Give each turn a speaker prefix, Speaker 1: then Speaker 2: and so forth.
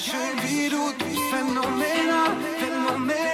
Speaker 1: schön wie du, du bist